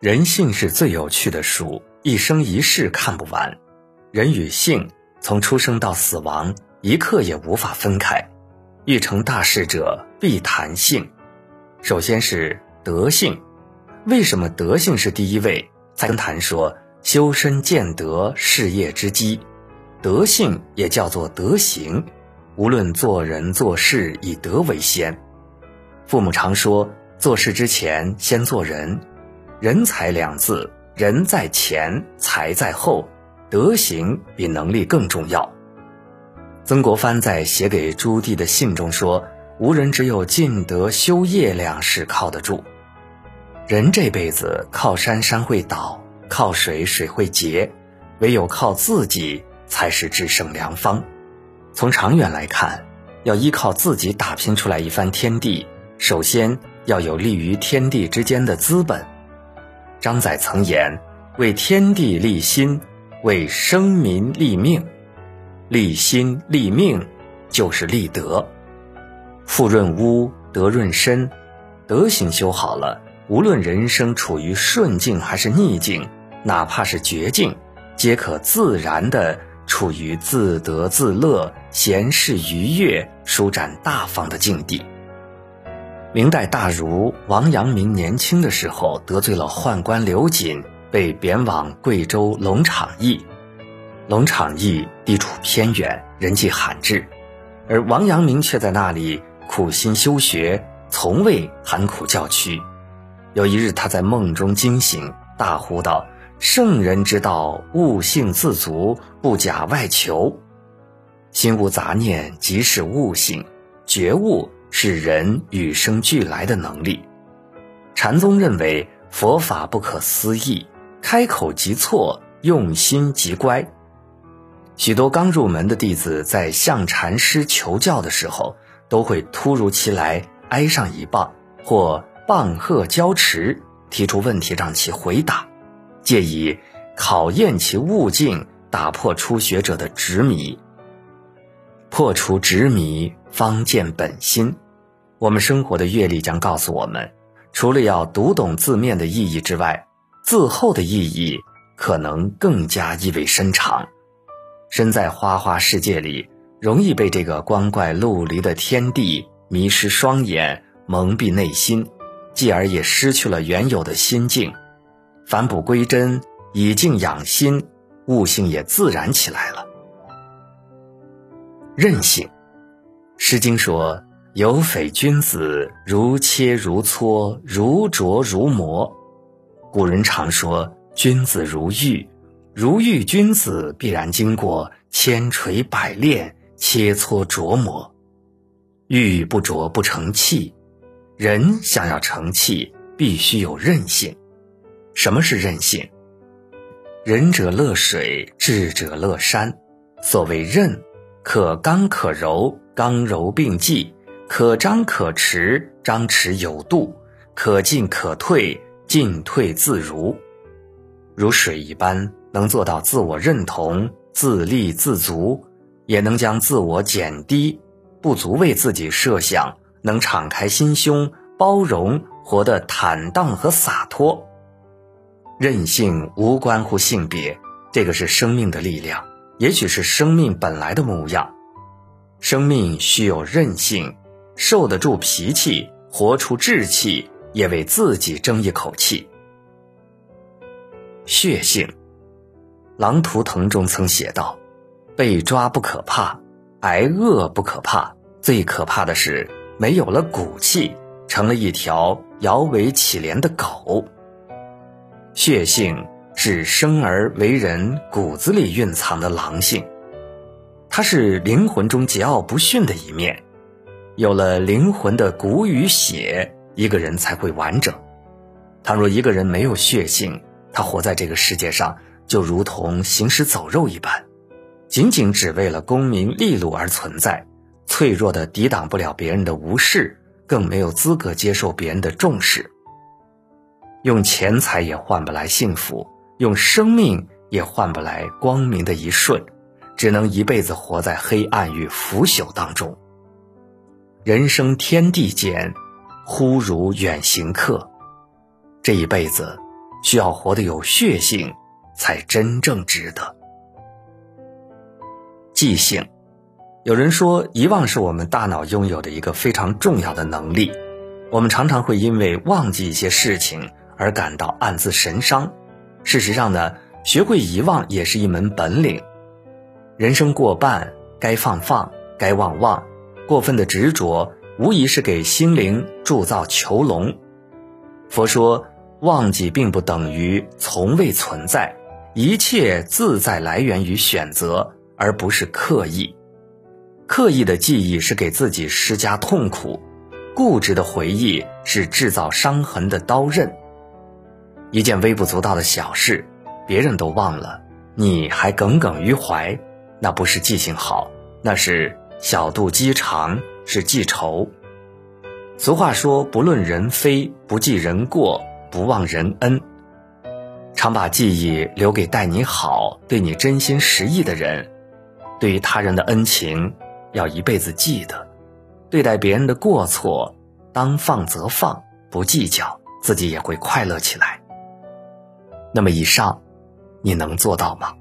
人性是最有趣的书，一生一世看不完。人与性，从出生到死亡，一刻也无法分开。欲成大事者，必谈性。首先是德性，为什么德性是第一位？再跟谈说修身建德，事业之基。德性也叫做德行，无论做人做事，以德为先。父母常说，做事之前先做人。人才两字，人在前，才在后，德行比能力更重要。曾国藩在写给朱棣的信中说：“无人只有尽德修业两事靠得住。人这辈子靠山山会倒，靠水水会竭，唯有靠自己才是制胜良方。从长远来看，要依靠自己打拼出来一番天地，首先要有利于天地之间的资本。”张载曾言：“为天地立心，为生民立命。立心立命，就是立德。富润屋，德润身。德行修好了，无论人生处于顺境还是逆境，哪怕是绝境，皆可自然的处于自得自乐、闲适愉悦、舒展大方的境地。”明代大儒王阳明年轻的时候得罪了宦官刘瑾，被贬往贵州龙场驿。龙场驿地处偏远，人迹罕至，而王阳明却在那里苦心修学，从未含苦教区。有一日，他在梦中惊醒，大呼道：“圣人之道，悟性自足，不假外求。心无杂念，即是悟性，觉悟。”是人与生俱来的能力。禅宗认为佛法不可思议，开口即错，用心即乖。许多刚入门的弟子在向禅师求教的时候，都会突如其来挨上一棒，或棒喝交持，提出问题让其回答，借以考验其悟境，打破初学者的执迷。破除执迷，方见本心。我们生活的阅历将告诉我们，除了要读懂字面的意义之外，字后的意义可能更加意味深长。身在花花世界里，容易被这个光怪陆离的天地迷失双眼，蒙蔽内心，继而也失去了原有的心境。返璞归真，以静养心，悟性也自然起来了。韧性，《诗经》说。有匪君子，如切如磋，如琢如磨。古人常说：“君子如玉，如玉君子必然经过千锤百炼，切磋琢磨。玉不琢不成器，人想要成器，必须有韧性。什么是韧性？仁者乐水，智者乐山。所谓韧，可刚可柔，刚柔并济。”可张可弛，张弛有度；可进可退，进退自如。如水一般，能做到自我认同、自立自足，也能将自我减低，不足为自己设想，能敞开心胸，包容，活得坦荡和洒脱。韧性无关乎性别，这个是生命的力量，也许是生命本来的模样。生命需有韧性。受得住脾气，活出志气，也为自己争一口气。血性，《狼图腾》中曾写道：“被抓不可怕，挨饿不可怕，最可怕的是没有了骨气，成了一条摇尾乞怜的狗。”血性是生而为人骨子里蕴藏的狼性，它是灵魂中桀骜不驯的一面。有了灵魂的骨与血，一个人才会完整。倘若一个人没有血性，他活在这个世界上就如同行尸走肉一般，仅仅只为了功名利禄而存在，脆弱的抵挡不了别人的无视，更没有资格接受别人的重视。用钱财也换不来幸福，用生命也换不来光明的一瞬，只能一辈子活在黑暗与腐朽当中。人生天地间，忽如远行客。这一辈子，需要活得有血性，才真正值得。记性，有人说遗忘是我们大脑拥有的一个非常重要的能力。我们常常会因为忘记一些事情而感到暗自神伤。事实上呢，学会遗忘也是一门本领。人生过半，该放放，该忘忘。过分的执着，无疑是给心灵铸造囚笼。佛说，忘记并不等于从未存在，一切自在来源于选择，而不是刻意。刻意的记忆是给自己施加痛苦。固执的回忆是制造伤痕的刀刃。一件微不足道的小事，别人都忘了，你还耿耿于怀，那不是记性好，那是小肚鸡肠，是记仇。俗话说：“不论人非，不记人过，不忘人恩。”常把记忆留给待你好、对你真心实意的人。对于他人的恩情，要一辈子记得。对待别人的过错，当放则放，不计较，自己也会快乐起来。那么，以上你能做到吗？